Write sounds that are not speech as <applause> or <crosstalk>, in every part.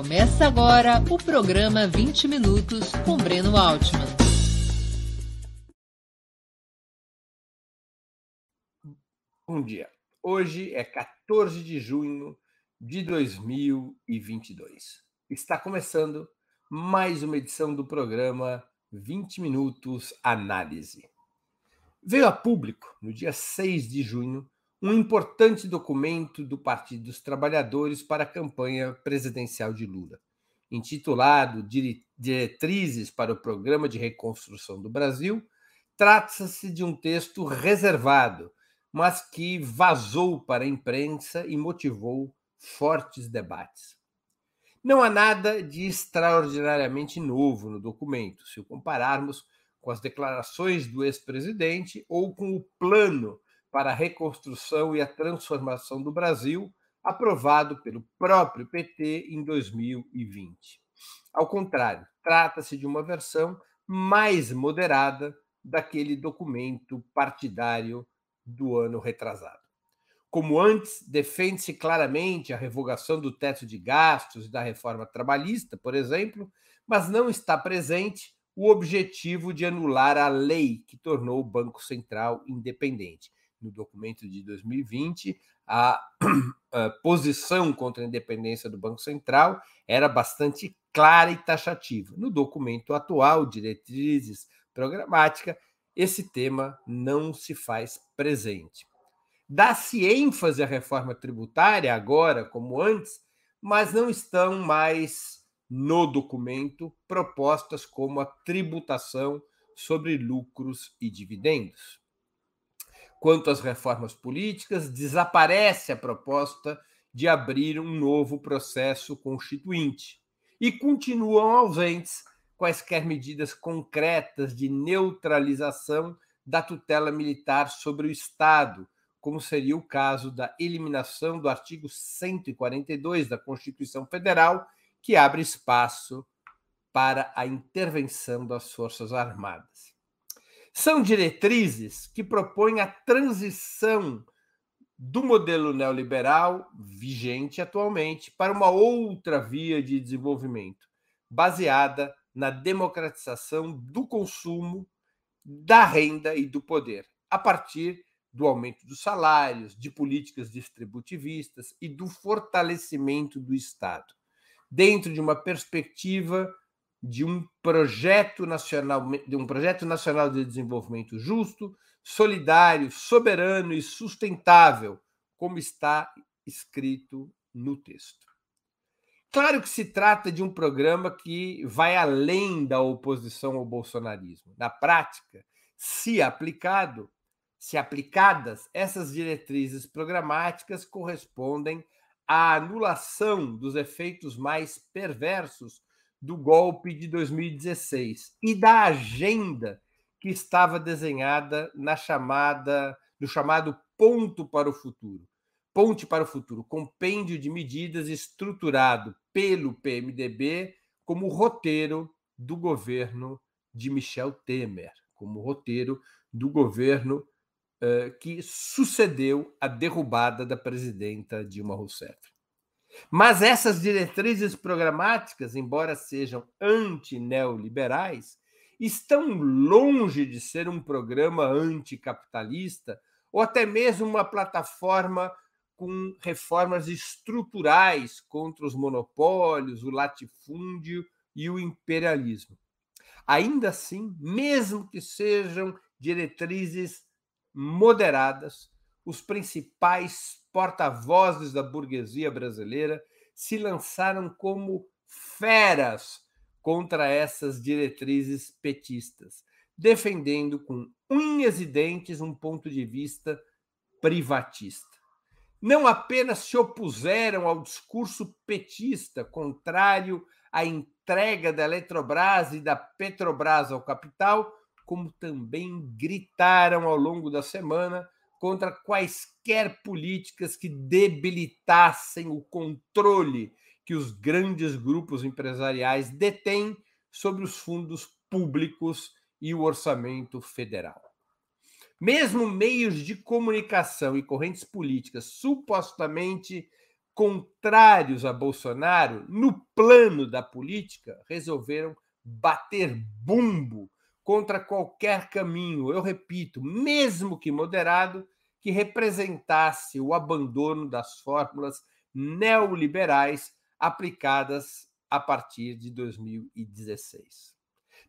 Começa agora o programa 20 Minutos com Breno Altman. Bom dia. Hoje é 14 de junho de 2022. Está começando mais uma edição do programa 20 Minutos Análise. Veio a público, no dia 6 de junho, um importante documento do Partido dos Trabalhadores para a campanha presidencial de Lula, intitulado Diretrizes para o Programa de Reconstrução do Brasil. Trata-se de um texto reservado, mas que vazou para a imprensa e motivou fortes debates. Não há nada de extraordinariamente novo no documento, se o compararmos com as declarações do ex-presidente ou com o plano para a reconstrução e a transformação do Brasil, aprovado pelo próprio PT em 2020. Ao contrário, trata-se de uma versão mais moderada daquele documento partidário do ano retrasado. Como antes, defende-se claramente a revogação do teto de gastos e da reforma trabalhista, por exemplo, mas não está presente o objetivo de anular a lei que tornou o Banco Central independente no documento de 2020, a, <clears throat> a, posição contra a independência do Banco Central era bastante clara e taxativa. No documento atual, Diretrizes Programática, esse tema não se faz presente. Dá-se ênfase à reforma tributária agora, como antes, mas não estão mais no documento propostas como a tributação sobre lucros e dividendos. Quanto às reformas políticas, desaparece a proposta de abrir um novo processo constituinte e continuam ausentes quaisquer medidas concretas de neutralização da tutela militar sobre o Estado, como seria o caso da eliminação do artigo 142 da Constituição Federal, que abre espaço para a intervenção das Forças Armadas. São diretrizes que propõem a transição do modelo neoliberal vigente atualmente para uma outra via de desenvolvimento, baseada na democratização do consumo, da renda e do poder, a partir do aumento dos salários, de políticas distributivistas e do fortalecimento do Estado, dentro de uma perspectiva de um projeto nacional, de um projeto nacional de desenvolvimento justo, solidário, soberano e sustentável, como está escrito no texto. Claro que se trata de um programa que vai além da oposição ao bolsonarismo. Na prática, se aplicado, se aplicadas, essas diretrizes programáticas correspondem à anulação dos efeitos mais perversos do golpe de 2016 e da agenda que estava desenhada na chamada no chamado ponto para o futuro. Ponte para o futuro, compêndio de medidas estruturado pelo PMDB como roteiro do governo de Michel Temer, como roteiro do governo uh, que sucedeu a derrubada da presidenta Dilma Rousseff. Mas essas diretrizes programáticas, embora sejam anti-neoliberais, estão longe de ser um programa anticapitalista ou até mesmo uma plataforma com reformas estruturais contra os monopólios, o latifúndio e o imperialismo. Ainda assim, mesmo que sejam diretrizes moderadas, os principais porta-vozes da burguesia brasileira se lançaram como feras contra essas diretrizes petistas, defendendo com unhas e dentes um ponto de vista privatista. Não apenas se opuseram ao discurso petista contrário à entrega da Eletrobras e da Petrobras ao capital, como também gritaram ao longo da semana contra quaisquer políticas que debilitassem o controle que os grandes grupos empresariais detêm sobre os fundos públicos e o orçamento federal. Mesmo meios de comunicação e correntes políticas supostamente contrários a Bolsonaro, no plano da política, resolveram bater bumbo contra qualquer caminho, eu repito, mesmo que moderado, que representasse o abandono das fórmulas neoliberais aplicadas a partir de 2016.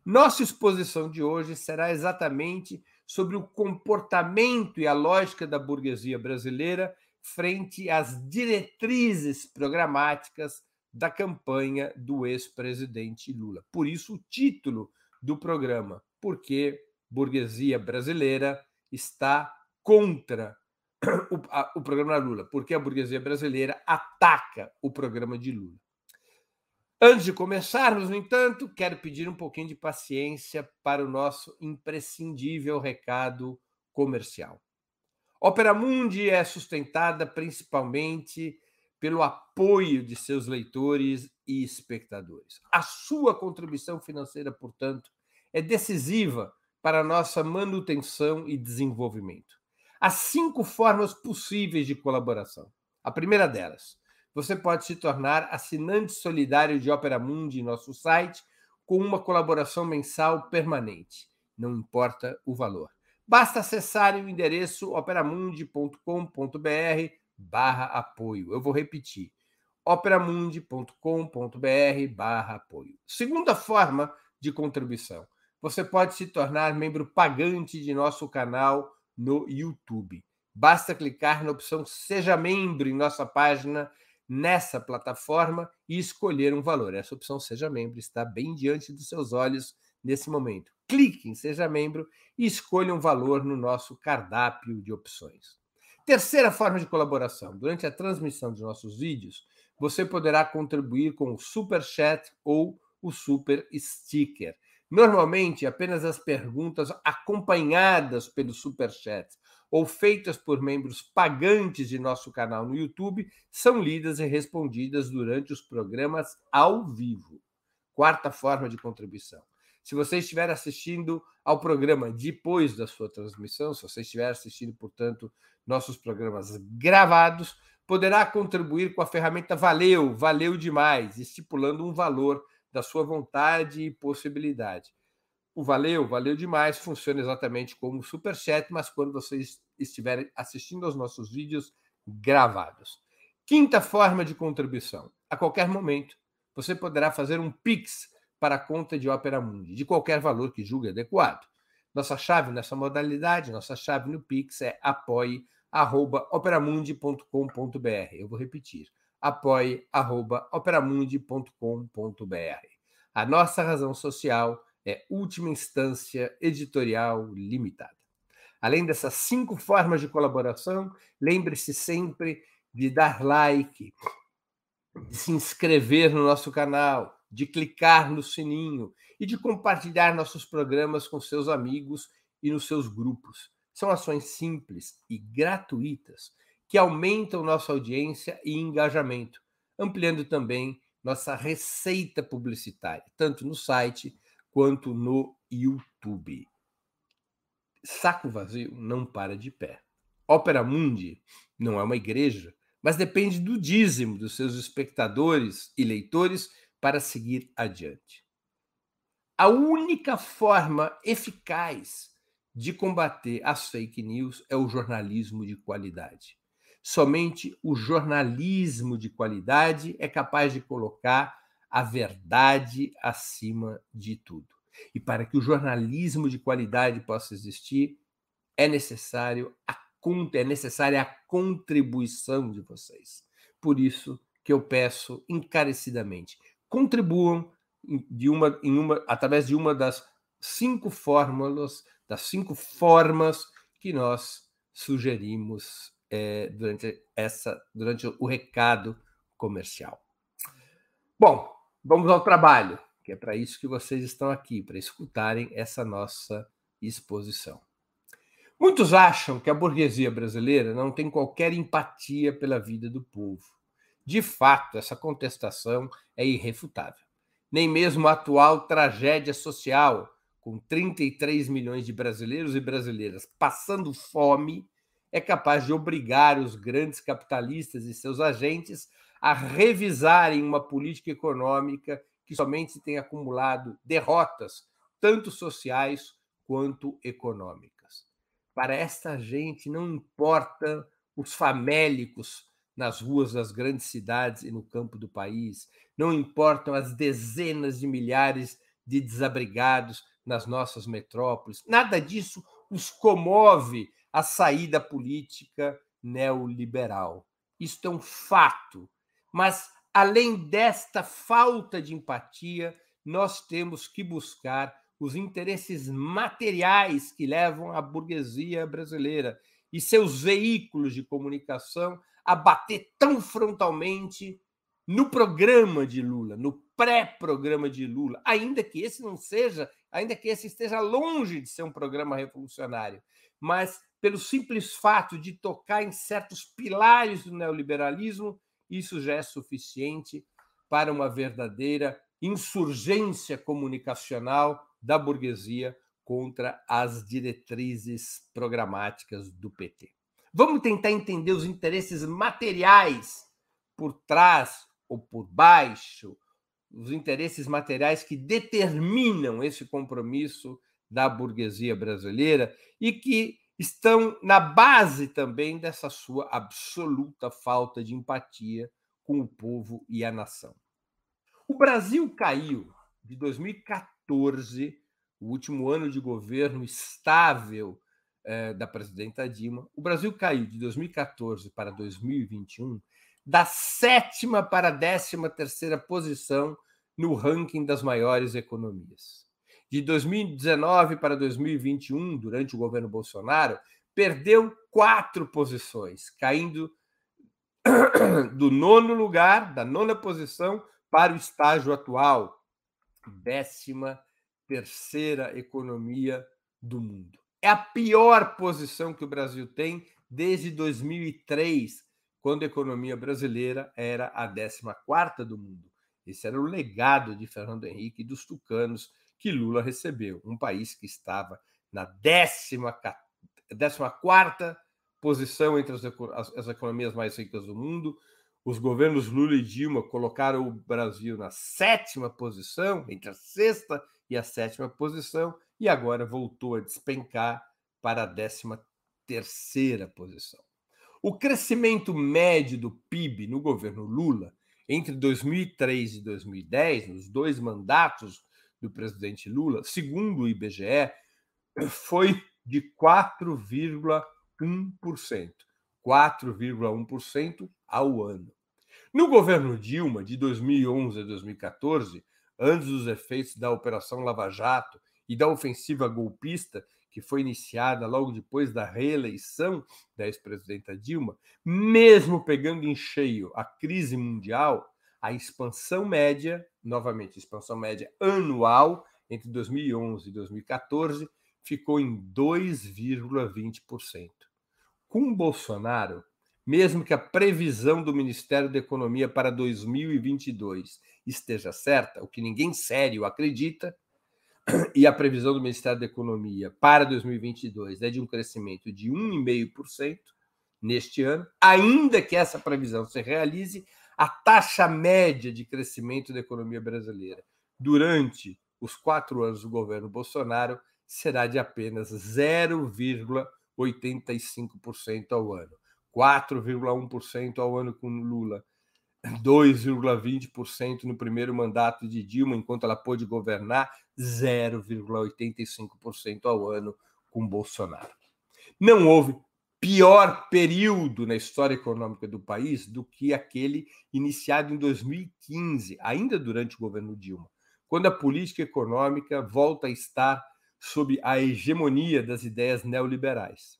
Nossa exposição de hoje será exatamente sobre o comportamento e a lógica da burguesia brasileira frente às diretrizes programáticas da campanha do ex-presidente Lula. Por isso, o título do programa, Porque Burguesia Brasileira está contra o, a, o programa Lula, porque a burguesia brasileira ataca o programa de Lula. Antes de começarmos, no entanto, quero pedir um pouquinho de paciência para o nosso imprescindível recado comercial. Opera Mundi é sustentada principalmente pelo apoio de seus leitores e espectadores. A sua contribuição financeira, portanto, é decisiva para a nossa manutenção e desenvolvimento. Há cinco formas possíveis de colaboração. A primeira delas, você pode se tornar assinante solidário de Opera Mundi em nosso site com uma colaboração mensal permanente, não importa o valor. Basta acessar o endereço operamundi.com.br barra apoio. Eu vou repetir, operamundi.com.br barra apoio. Segunda forma de contribuição, você pode se tornar membro pagante de nosso canal no YouTube. Basta clicar na opção Seja Membro em nossa página nessa plataforma e escolher um valor. Essa opção Seja Membro está bem diante dos seus olhos nesse momento. Clique em Seja Membro e escolha um valor no nosso cardápio de opções. Terceira forma de colaboração: durante a transmissão de nossos vídeos, você poderá contribuir com o Super Chat ou o Super Sticker. Normalmente, apenas as perguntas acompanhadas pelo Super Chat ou feitas por membros pagantes de nosso canal no YouTube são lidas e respondidas durante os programas ao vivo. Quarta forma de contribuição. Se você estiver assistindo ao programa depois da sua transmissão, se você estiver assistindo, portanto, nossos programas gravados, poderá contribuir com a ferramenta Valeu, valeu demais, estipulando um valor da sua vontade e possibilidade. O valeu, valeu demais, funciona exatamente como o Superchat, mas quando vocês estiverem assistindo aos nossos vídeos gravados. Quinta forma de contribuição. A qualquer momento, você poderá fazer um Pix para a conta de Opera Mundi, de qualquer valor que julgue adequado. Nossa chave nessa modalidade, nossa chave no Pix é apoie.operamundi.com.br. Eu vou repetir, apoie.operamundi.com.br. A nossa razão social é última instância editorial limitada. Além dessas cinco formas de colaboração, lembre-se sempre de dar like, de se inscrever no nosso canal, de clicar no sininho e de compartilhar nossos programas com seus amigos e nos seus grupos. São ações simples e gratuitas que aumentam nossa audiência e engajamento, ampliando também nossa receita publicitária, tanto no site quanto no YouTube. Saco vazio não para de pé. Ópera Mundi não é uma igreja, mas depende do dízimo dos seus espectadores e leitores para seguir adiante. A única forma eficaz de combater as fake news é o jornalismo de qualidade. Somente o jornalismo de qualidade é capaz de colocar a verdade acima de tudo. E para que o jornalismo de qualidade possa existir, é necessário a é necessária a contribuição de vocês. Por isso que eu peço encarecidamente, contribuam de uma, em uma, através de uma das cinco fórmulas, das cinco formas que nós sugerimos é, durante, essa, durante o recado comercial. Bom, Vamos ao trabalho, que é para isso que vocês estão aqui, para escutarem essa nossa exposição. Muitos acham que a burguesia brasileira não tem qualquer empatia pela vida do povo. De fato, essa contestação é irrefutável. Nem mesmo a atual tragédia social, com 33 milhões de brasileiros e brasileiras passando fome, é capaz de obrigar os grandes capitalistas e seus agentes a revisarem uma política econômica que somente tem acumulado derrotas, tanto sociais quanto econômicas. Para esta gente não importa os famélicos nas ruas das grandes cidades e no campo do país, não importam as dezenas de milhares de desabrigados nas nossas metrópoles, nada disso os comove a saída política neoliberal. Isto é um fato. Mas, além desta falta de empatia, nós temos que buscar os interesses materiais que levam a burguesia brasileira e seus veículos de comunicação a bater tão frontalmente no programa de Lula, no pré-programa de Lula, ainda que esse não seja, ainda que esse esteja longe de ser um programa revolucionário, mas pelo simples fato de tocar em certos pilares do neoliberalismo, isso já é suficiente para uma verdadeira insurgência comunicacional da burguesia contra as diretrizes programáticas do PT. Vamos tentar entender os interesses materiais por trás ou por baixo, os interesses materiais que determinam esse compromisso da burguesia brasileira e que estão na base também dessa sua absoluta falta de empatia com o povo e a nação. O Brasil caiu de 2014 o último ano de governo estável eh, da presidenta Dilma, o Brasil caiu de 2014 para 2021 da sétima para a décima terceira posição no ranking das maiores economias. De 2019 para 2021, durante o governo Bolsonaro, perdeu quatro posições, caindo <coughs> do nono lugar, da nona posição, para o estágio atual, décima terceira economia do mundo. É a pior posição que o Brasil tem desde 2003, quando a economia brasileira era a 14 do mundo. Esse era o legado de Fernando Henrique e dos tucanos que Lula recebeu. Um país que estava na 14 posição entre as, as, as economias mais ricas do mundo, os governos Lula e Dilma colocaram o Brasil na sétima posição, entre a sexta e a sétima posição, e agora voltou a despencar para a décima terceira posição. O crescimento médio do PIB no governo Lula entre 2003 e 2010, nos dois mandatos do presidente Lula, segundo o IBGE, foi de 4,1%. 4,1% ao ano. No governo Dilma, de 2011 a 2014, antes dos efeitos da Operação Lava Jato e da ofensiva golpista que foi iniciada logo depois da reeleição da ex-presidenta Dilma, mesmo pegando em cheio a crise mundial, a expansão média, novamente, expansão média anual entre 2011 e 2014 ficou em 2,20%. Com Bolsonaro, mesmo que a previsão do Ministério da Economia para 2022 esteja certa, o que ninguém sério acredita, <clears throat> e a previsão do Ministério da Economia para 2022 é de um crescimento de 1,5% neste ano, ainda que essa previsão se realize, a taxa média de crescimento da economia brasileira durante os quatro anos do governo Bolsonaro será de apenas 0,85% ao ano. 4,1% ao ano com Lula, 2,20% no primeiro mandato de Dilma, enquanto ela pôde governar, 0,85% ao ano com Bolsonaro. Não houve pior período na história econômica do país do que aquele iniciado em 2015, ainda durante o governo Dilma, quando a política econômica volta a estar sob a hegemonia das ideias neoliberais.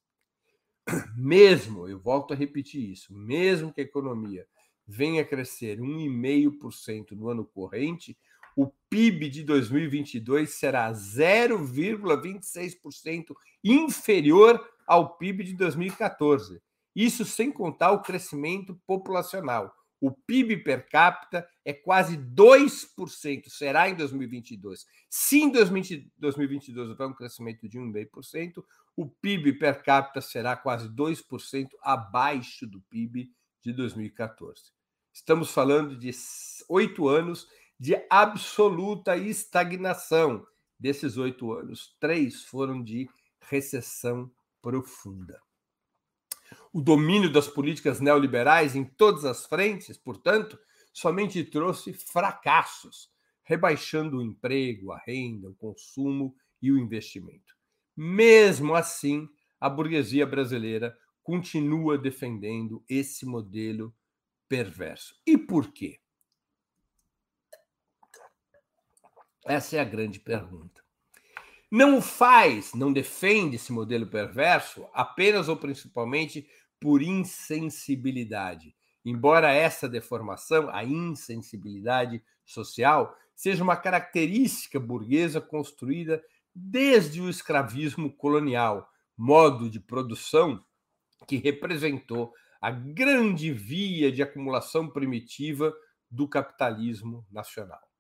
<clears throat> Mesmo, eu volto a repetir isso, mesmo que a economia venha a crescer 1,5% no ano corrente, o PIB de 2022 será 0,26% inferior ao PIB de 2014. Isso sem contar o crescimento populacional. O PIB per capita é quase 2%, será em 2022. Se em 2022 houver um crescimento de 1,5%, o PIB per capita será quase 2% abaixo do PIB de 2014. Estamos falando de oito anos de absoluta estagnação. Desses oito anos, três foram de recessão profunda. O domínio das políticas neoliberais em todas as frentes, portanto, somente trouxe fracassos, rebaixando o emprego, a renda, o consumo e o investimento. Mesmo assim, a burguesia brasileira continua defendendo esse modelo perverso. E por quê? Essa é a grande pergunta. Não faz, não defende esse modelo perverso apenas ou principalmente por insensibilidade. Embora essa deformação, a insensibilidade social, seja uma característica burguesa construída desde o escravismo colonial, modo de produção que representou a grande via de acumulação primitiva do capitalismo nacional.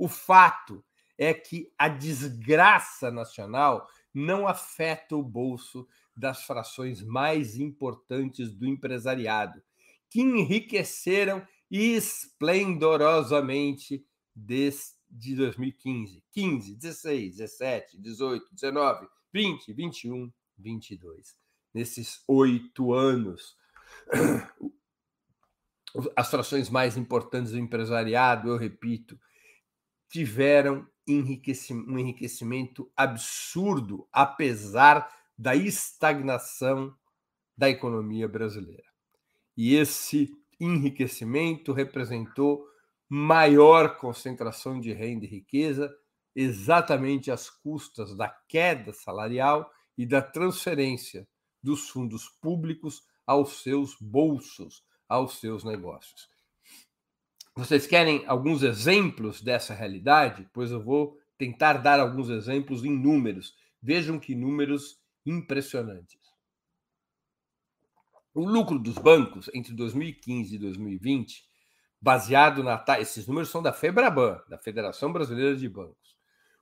O fato é que a desgraça nacional não afeta o bolso das frações mais importantes do empresariado, que enriqueceram esplendorosamente desde 2015, 15, 16, 17, 18, 19, 20, 21, 22. Nesses oito anos, <clears throat> as frações mais importantes do empresariado, eu repito, tiveram um enriquecimento absurdo, apesar da estagnação da economia brasileira. E esse enriquecimento representou maior concentração de renda e riqueza, exatamente às custas da queda salarial e da transferência dos fundos públicos aos seus bolsos, aos seus negócios. Vocês querem alguns exemplos dessa realidade? Pois eu vou tentar dar alguns exemplos em números. Vejam que números impressionantes. O lucro dos bancos entre 2015 e 2020, baseado na esses números são da Febraban, da Federação Brasileira de Bancos.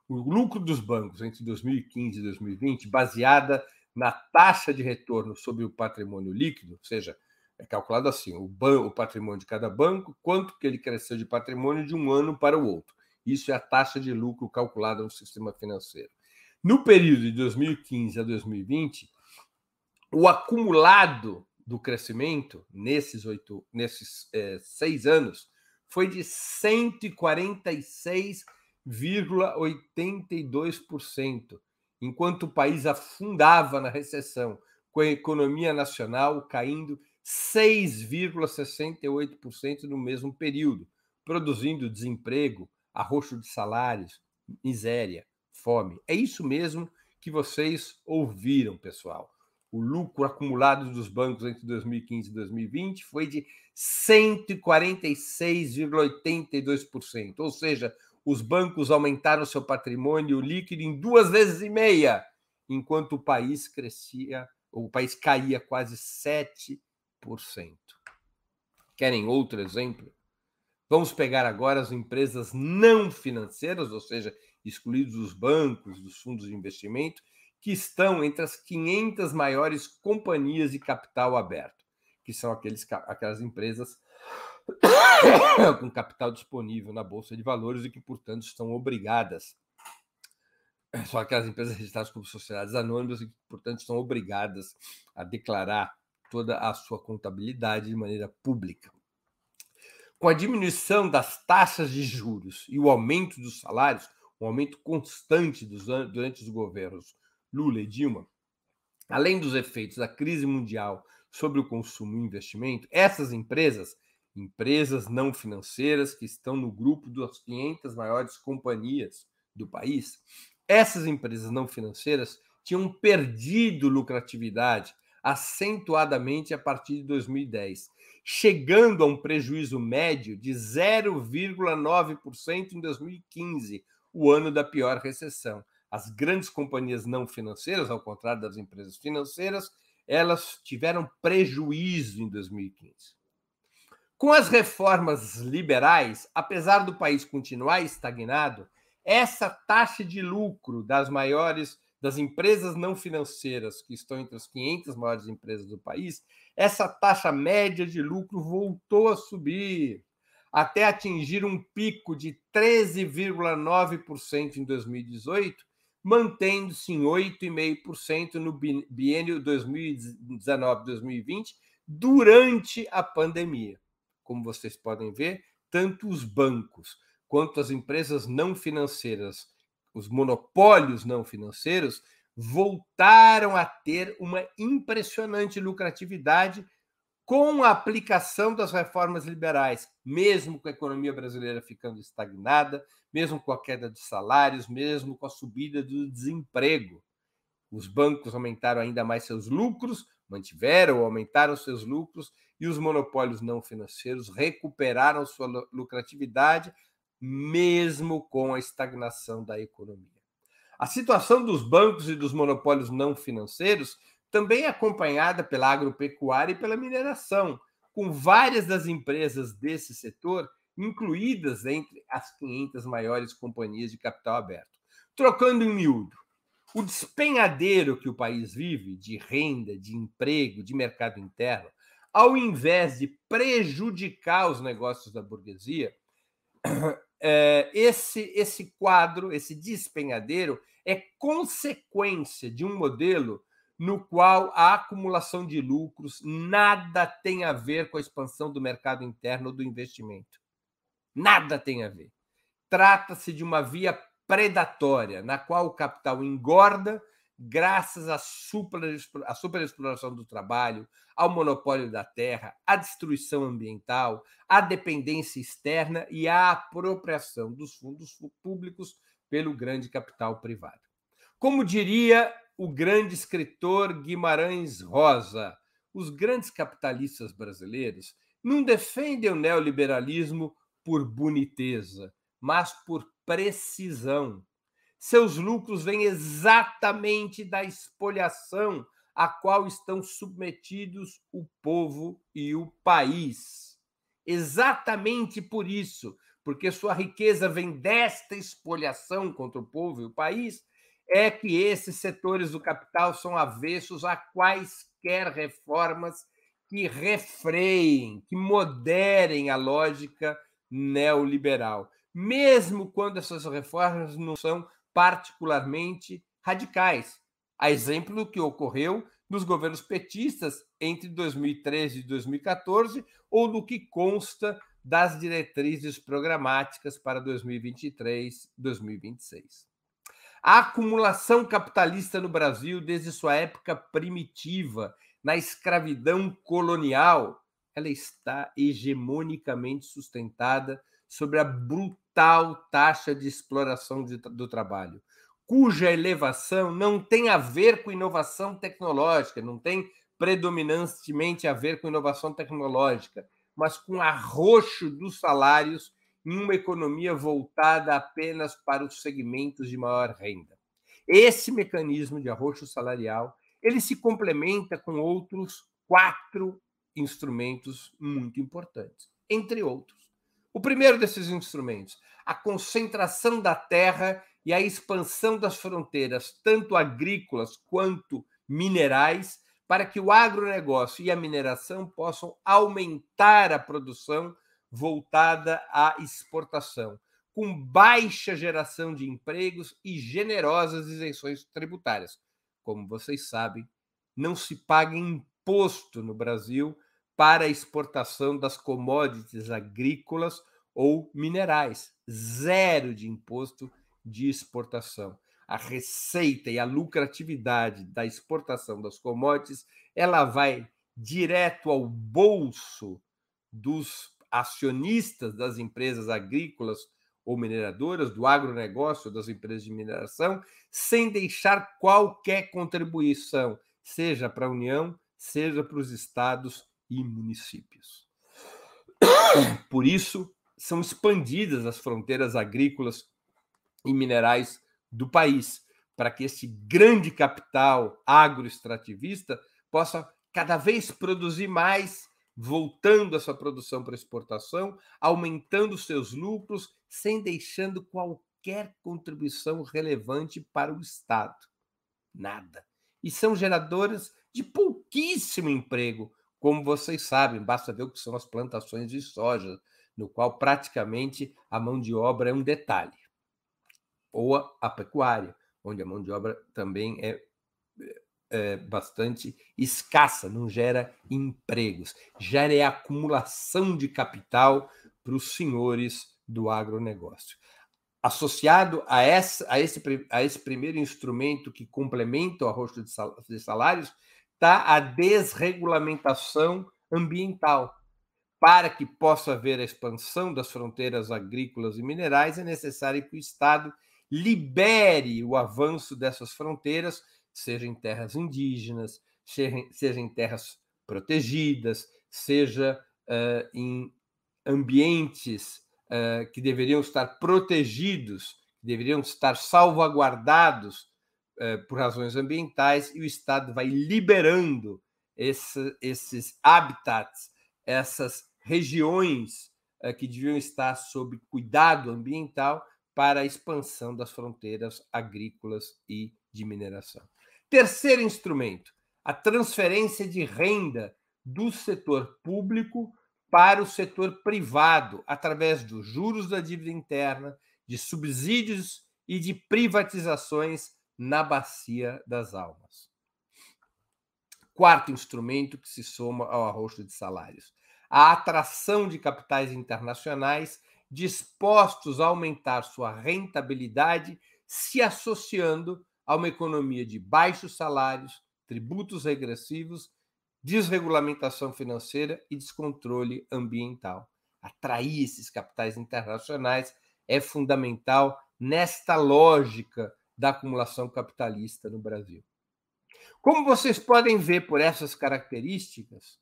O lucro dos bancos entre 2015 e 2020, baseada na taxa de retorno sobre o patrimônio líquido, ou seja, é calculado assim, o, ban o patrimônio de cada banco, quanto que ele cresceu de patrimônio de um ano para o outro. Isso é a taxa de lucro calculada no sistema financeiro. No período de 2015 a 2020, o acumulado do crescimento nesses oito, nesses é, seis anos foi de 146,82%, enquanto o país afundava na recessão, com a economia nacional caindo 6,68% no mesmo período, produzindo desemprego, arroxo de salários, miséria, fome. É isso mesmo que vocês ouviram, pessoal. O lucro acumulado dos bancos entre 2015 e 2020 foi de 146,82%, ou seja, os bancos aumentaram seu patrimônio líquido em duas vezes e meia, enquanto o país crescia, o país caía quase 7%. Querem outro exemplo? Vamos pegar agora as empresas não financeiras, ou seja, excluídos os bancos, dos fundos de investimento, que estão entre as 500 maiores companhias de capital aberto, que são aqueles, aquelas empresas <coughs> com capital disponível na Bolsa de Valores e que, portanto, estão obrigadas. São aquelas empresas registradas como sociedades anônimas e que, portanto, estão obrigadas a declarar toda a sua contabilidade de maneira pública. Com a diminuição das taxas de juros e o aumento dos salários, um aumento constante dos, durante os governos Lula e Dilma, além dos efeitos da crise mundial sobre o consumo e investimento, essas empresas, empresas não financeiras que estão no grupo das 500 maiores companhias do país, essas empresas não financeiras tinham perdido lucratividade acentuadamente a partir de 2010, chegando a um prejuízo médio de 0,9% em 2015, o ano da pior recessão. As grandes companhias não financeiras, ao contrário das empresas financeiras, elas tiveram prejuízo em 2015. Com as reformas liberais, apesar do país continuar estagnado, essa taxa de lucro das maiores das empresas não financeiras, que estão entre as 500 maiores empresas do país, essa taxa média de lucro voltou a subir até atingir um pico de 13,9% em 2018, mantendo-se em 8,5% no biênio 2019-2020, durante a pandemia. Como vocês podem ver, tanto os bancos quanto as empresas não financeiras, os monopólios não financeiros, voltaram a ter uma impressionante lucratividade com a aplicação das reformas liberais, mesmo com a economia brasileira ficando estagnada, mesmo com a queda de salários, mesmo com a subida do desemprego. Os bancos aumentaram ainda mais seus lucros, mantiveram ou aumentaram seus lucros, e os monopólios não financeiros recuperaram sua lucratividade, mesmo com a estagnação da economia. A situação dos bancos e dos monopólios não financeiros também acompanhada pela agropecuária e pela mineração, com várias das empresas desse setor incluídas entre as 500 maiores companhias de capital aberto. Trocando em miúdo, o despenhadeiro que o país vive de renda, de emprego, de mercado interno, ao invés de prejudicar os negócios da burguesia, é, esse, esse quadro, esse despenhadeiro, é consequência de um modelo no qual a acumulação de lucros nada tem a ver com a expansão do mercado interno ou do investimento. Nada tem a ver. Trata-se de uma via predatória, na qual o capital engorda graças à, superexploração do trabalho, ao monopólio da terra, à destruição ambiental, à dependência externa e à apropriação dos fundos públicos pelo grande capital privado. Como diria o grande escritor Guimarães Rosa. Os grandes capitalistas brasileiros não defendem o neoliberalismo por boniteza, mas por precisão. Seus lucros vêm exatamente da espoliação a qual estão submetidos o povo e o país. Exatamente por isso, porque sua riqueza vem desta espoliação contra o povo e o país, é que esses setores do capital são avessos a quaisquer reformas que refreiem, que moderem a lógica neoliberal, mesmo quando essas reformas não são particularmente radicais. A exemplo do que ocorreu nos governos petistas entre 2013 e 2014, ou do que consta das diretrizes programáticas para 2023 e 2026. A acumulação capitalista no Brasil, desde sua época primitiva, na escravidão colonial, ela está hegemonicamente sustentada sobre a brutal taxa de exploração de, do trabalho, cuja elevação não tem a ver com inovação tecnológica, não tem predominantemente a ver com inovação tecnológica, mas com arroxo dos salários em uma economia voltada apenas para os segmentos de maior renda. Esse mecanismo de arroxo salarial ele se complementa com outros quatro instrumentos muito importantes, entre outros. O primeiro desses instrumentos, a concentração da terra e a expansão das fronteiras, tanto agrícolas quanto minerais, para que o agronegócio e a mineração possam aumentar a produção voltada à exportação, com baixa geração de empregos e generosas isenções tributárias. Como vocês sabem, não se paga imposto no Brasil para a exportação das commodities agrícolas ou minerais. Zero de imposto de exportação. A receita e a lucratividade da exportação das commodities, ela vai direto ao bolso dos acionistas das empresas agrícolas ou mineradoras, do agronegócio, das empresas de mineração, sem deixar qualquer contribuição, seja para a União, seja para os estados e municípios. Por isso, são expandidas as fronteiras agrícolas e minerais do país, para que esse grande capital agroextrativista possa cada vez produzir mais voltando a sua produção para exportação, aumentando seus lucros, sem deixando qualquer contribuição relevante para o Estado. Nada. E são geradoras de pouquíssimo emprego, como vocês sabem, basta ver o que são as plantações de soja, no qual praticamente a mão de obra é um detalhe. Ou a, a pecuária, onde a mão de obra também é, é bastante escassa, não gera empregos, gera acumulação de capital para os senhores do agronegócio. Associado a, essa, a, esse, a esse primeiro instrumento que complementa o arrocho de salários, está a desregulamentação ambiental. Para que possa haver a expansão das fronteiras agrícolas e minerais, é necessário que o Estado libere o avanço dessas fronteiras, seja em terras indígenas, seja em terras protegidas, seja uh, em ambientes uh, que deveriam estar protegidos, deveriam estar salvaguardados uh, por razões ambientais, e o Estado vai liberando esse, esses habitats, essas regiões que deviam estar sob cuidado ambiental para a expansão das fronteiras agrícolas e de mineração. Terceiro instrumento, a transferência de renda do setor público para o setor privado, através dos juros da dívida interna, de subsídios e de privatizações na bacia das almas. Quarto instrumento que se soma ao arroxo de salários: a atração de capitais internacionais dispostos a aumentar sua rentabilidade, se associando a uma economia de baixos salários, tributos regressivos, desregulamentação financeira e descontrole ambiental. Atrair esses capitais internacionais é fundamental nesta lógica da acumulação capitalista no Brasil. Como vocês podem ver por essas características,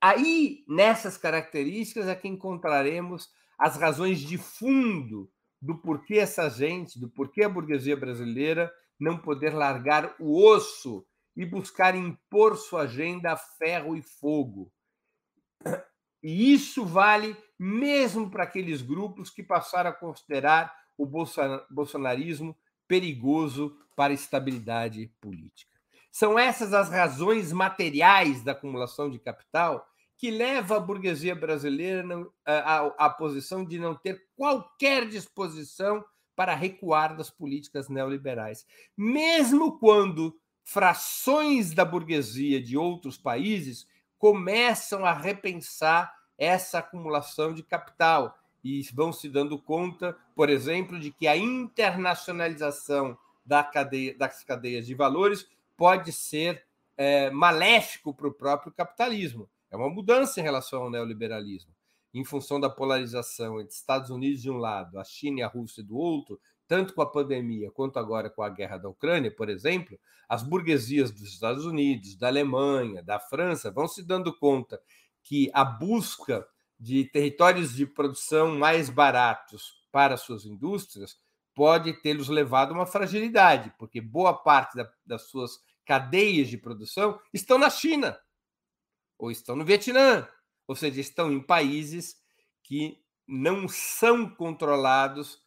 aí nessas características é que encontraremos as razões de fundo do porquê essa gente, do porquê a burguesia brasileira não poder largar o osso e buscar impor sua agenda a ferro e fogo. E isso vale mesmo para aqueles grupos que passaram a considerar o bolsonarismo perigoso para a estabilidade política. São essas as razões materiais da acumulação de capital que leva a burguesia brasileira à, posição de não ter qualquer disposição para recuar das políticas neoliberais. Mesmo quando frações da burguesia de outros países começam a repensar essa acumulação de capital e vão se dando conta, por exemplo, de que a internacionalização da cadeia, das cadeias de valores pode ser é, maléfico para o próprio capitalismo. É uma mudança em relação ao neoliberalismo. Em função da polarização entre Estados Unidos de um lado, a China e a Rússia do outro, tanto com a pandemia quanto agora com a guerra da Ucrânia, por exemplo, as burguesias dos Estados Unidos, da Alemanha, da França vão se dando conta que a busca de territórios de produção mais baratos para suas indústrias pode tê-los levado a uma fragilidade, porque boa parte da, das suas cadeias de produção estão na China ou estão no Vietnã, ou seja, estão em países que não são controlados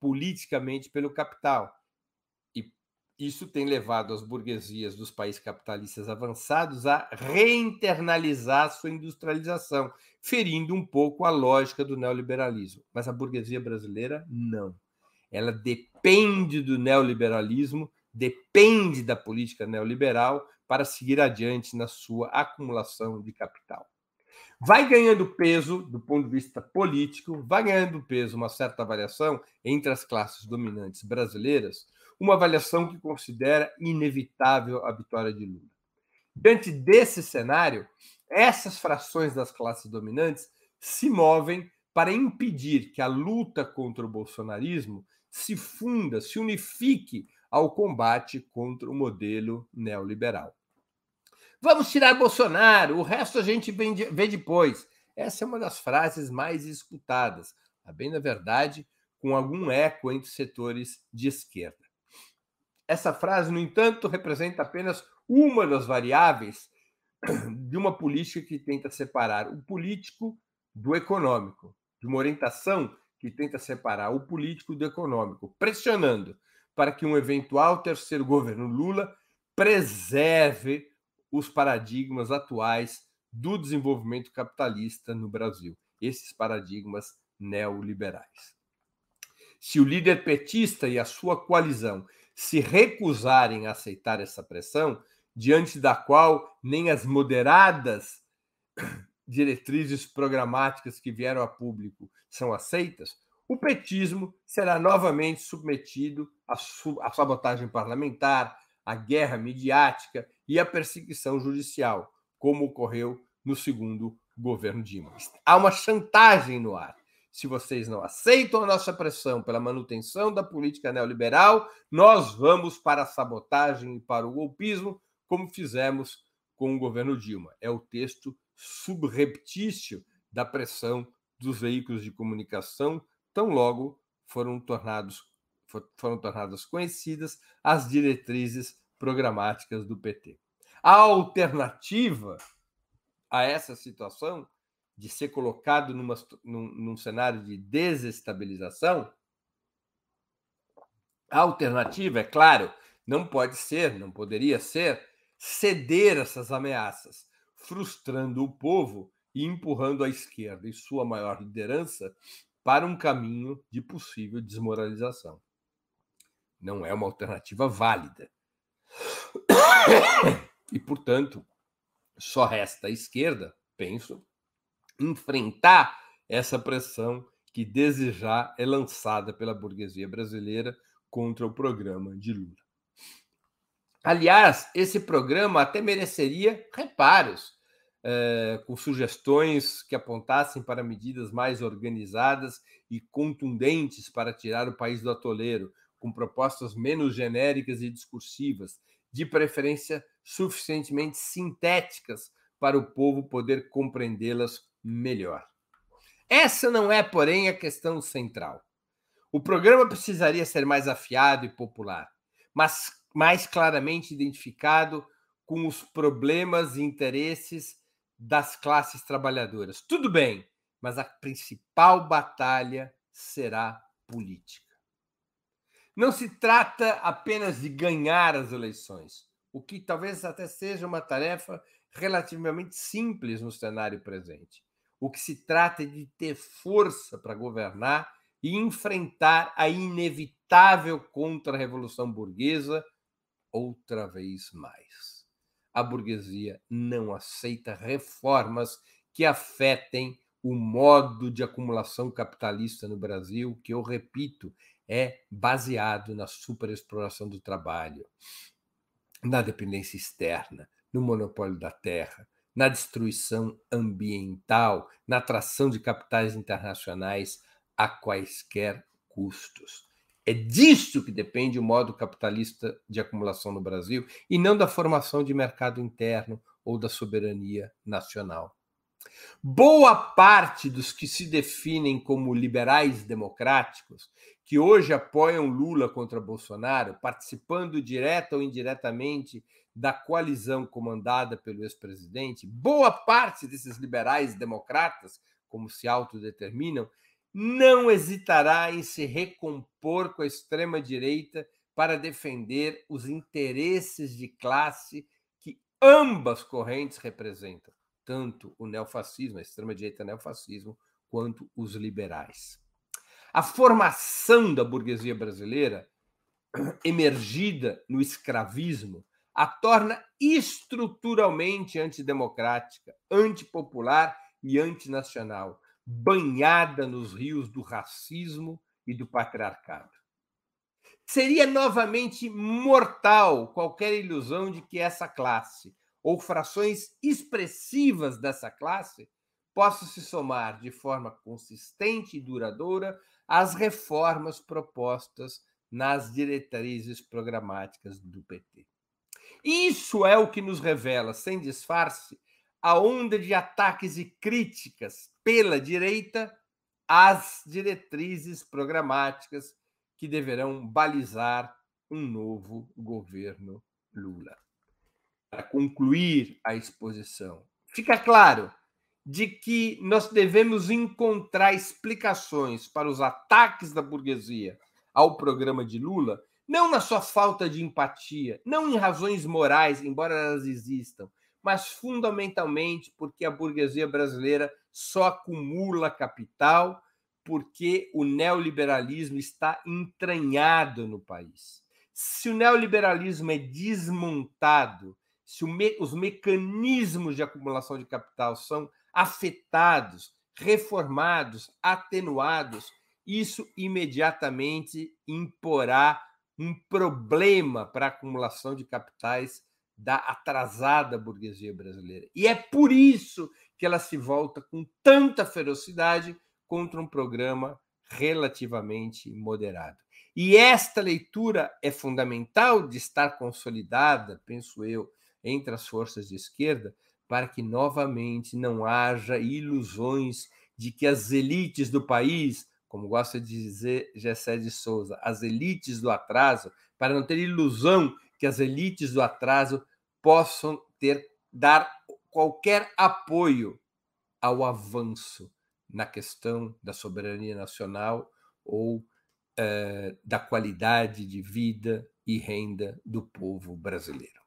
politicamente pelo capital. Isso tem levado as burguesias dos países capitalistas avançados a reinternalizar sua industrialização, ferindo um pouco a lógica do neoliberalismo. Mas a burguesia brasileira não. Ela depende do neoliberalismo, depende da política neoliberal para seguir adiante na sua acumulação de capital. Vai ganhando peso do ponto de vista político, vai ganhando peso uma certa avaliação entre as classes dominantes brasileiras, uma avaliação que considera inevitável a vitória de Lula. Diante desse cenário, essas frações das classes dominantes se movem para impedir que a luta contra o bolsonarismo se funda, se unifique ao combate contra o modelo neoliberal. Vamos tirar Bolsonaro, o resto a gente vê depois. Essa é uma das frases mais escutadas, a bem na verdade, com algum eco entre setores de esquerda. Essa frase, no entanto, representa apenas uma das variáveis de uma política que tenta separar o político do econômico, de uma orientação que tenta separar o político do econômico, pressionando para que um eventual terceiro governo Lula preserve os paradigmas atuais do desenvolvimento capitalista no Brasil, esses paradigmas neoliberais. Se o líder petista e a sua coalizão se recusarem a aceitar essa pressão, diante da qual nem as moderadas <coughs> diretrizes programáticas que vieram a público são aceitas, o petismo será novamente submetido à, sabotagem parlamentar, à guerra midiática e à perseguição judicial, como ocorreu no segundo governo Dilma. Há uma chantagem no ar. Se vocês não aceitam a nossa pressão pela manutenção da política neoliberal, nós vamos para a sabotagem e para o golpismo, como fizemos com o governo Dilma. É o texto subreptício da pressão dos veículos de comunicação, tão logo foram tornados foram tornadas conhecidas as diretrizes programáticas do PT. A alternativa a essa situação de ser colocado numa, num, num cenário de desestabilização, a alternativa, é claro, não pode ser, não poderia ser, ceder essas ameaças, frustrando o povo e empurrando a esquerda e sua maior liderança para um caminho de possível desmoralização. Não é uma alternativa válida. <coughs> E, portanto, só resta à esquerda, penso, enfrentar essa pressão que desde já é lançada pela burguesia brasileira contra o programa de Lula. Aliás, esse programa até mereceria reparos, eh, com sugestões que apontassem para medidas mais organizadas e contundentes para tirar o país do atoleiro, com propostas menos genéricas e discursivas, de preferência suficientemente sintéticas para o povo poder compreendê-las melhor. Essa não é, porém, a questão central. O programa precisaria ser mais afiado e popular, mas mais claramente identificado com os problemas e interesses das classes trabalhadoras. Tudo bem, mas a principal batalha será política. Não se trata apenas de ganhar as eleições, o que talvez até seja uma tarefa relativamente simples no cenário presente. O que se trata é de ter força para governar e enfrentar a inevitável contra-revolução burguesa outra vez mais. A burguesia não aceita reformas que afetem o modo de acumulação capitalista no Brasil, que eu repito, é baseado na superexploração do trabalho, na dependência externa, no monopólio da terra, na destruição ambiental, na atração de capitais internacionais a quaisquer custos. É disso que depende o modo capitalista de acumulação no Brasil e não da formação de mercado interno ou da soberania nacional. Boa parte dos que se definem como liberais democráticos, que hoje apoiam Lula contra Bolsonaro, participando direta ou indiretamente da coalizão comandada pelo ex-presidente, boa parte desses liberais democratas, como se autodeterminam, não hesitará em se recompor com a extrema-direita para defender os interesses de classe que ambas correntes representam, tanto o neofascismo, a extrema-direita neofascismo, quanto os liberais. A formação da burguesia brasileira, emergida no escravismo, a torna estruturalmente antidemocrática, antipopular e antinacional, banhada nos rios do racismo e do patriarcado. Seria novamente mortal qualquer ilusão de que essa classe, ou frações expressivas dessa classe, possam se somar de forma consistente e duradoura às reformas propostas nas diretrizes programáticas do PT. Isso é o que nos revela, sem disfarce, a onda de ataques e críticas pela direita às diretrizes programáticas que deverão balizar um novo governo Lula. Para concluir a exposição, fica claro de que nós devemos encontrar explicações para os ataques da burguesia ao programa de Lula, não na sua falta de empatia, não em razões morais, embora elas existam, mas fundamentalmente porque a burguesia brasileira só acumula capital porque o neoliberalismo está entranhado no país. Se o neoliberalismo é desmontado, se me, os mecanismos de acumulação de capital são afetados, reformados, atenuados, isso imediatamente imporá um problema para a acumulação de capitais da atrasada burguesia brasileira. E é por isso que ela se volta com tanta ferocidade contra um programa relativamente moderado. E esta leitura é fundamental de estar consolidada, penso eu, entre as forças de esquerda, para que novamente não haja ilusões de que as elites do país, como gosta de dizer Gessé de Souza, as elites do atraso, para não ter ilusão que as elites do atraso possam ter dar qualquer apoio ao avanço na questão da soberania nacional ou eh, da qualidade de vida e renda do povo brasileiro.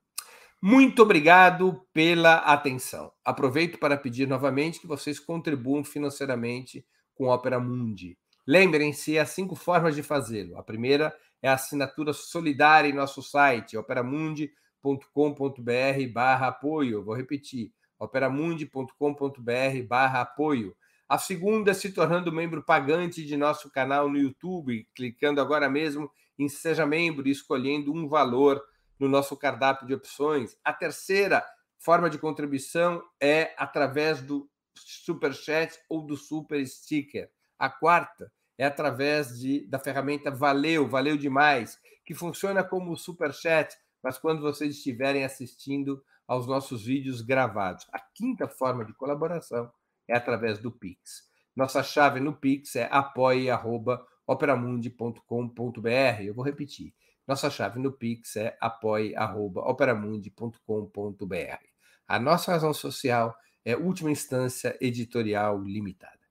Muito obrigado pela atenção. Aproveito para pedir novamente que vocês contribuam financeiramente com a Opera Mundi. Lembrem-se, há cinco formas de fazê-lo. A primeira é a assinatura solidária em nosso site, operamundi.com.br barra apoio. Vou repetir, operamundi.com.br barra apoio. A segunda é se tornando membro pagante de nosso canal no YouTube, clicando agora mesmo em Seja Membro e escolhendo um valor no nosso cardápio de opções. A terceira forma de contribuição é através do Super Chat ou do Super Sticker. A quarta é através de, da ferramenta Valeu, Valeu Demais, que funciona como Super Chat, mas quando vocês estiverem assistindo aos nossos vídeos gravados. A quinta forma de colaboração é através do Pix. Nossa chave no Pix é apoie.operamundi.com.br. Eu vou repetir. Nossa chave no Pix é apoie.operamundi.com.br. A nossa razão social é Última Instância Editorial Limitada.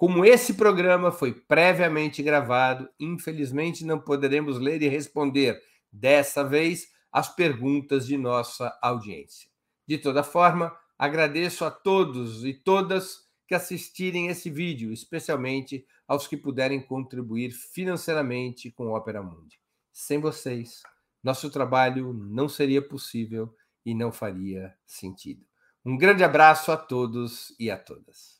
Como esse programa foi previamente gravado, infelizmente não poderemos ler e responder dessa vez as perguntas de nossa audiência. De toda forma, agradeço a todos e todas que assistirem esse vídeo, especialmente aos que puderem contribuir financeiramente com o Opera Mundi. Sem vocês, nosso trabalho não seria possível e não faria sentido. Um grande abraço a todos e a todas.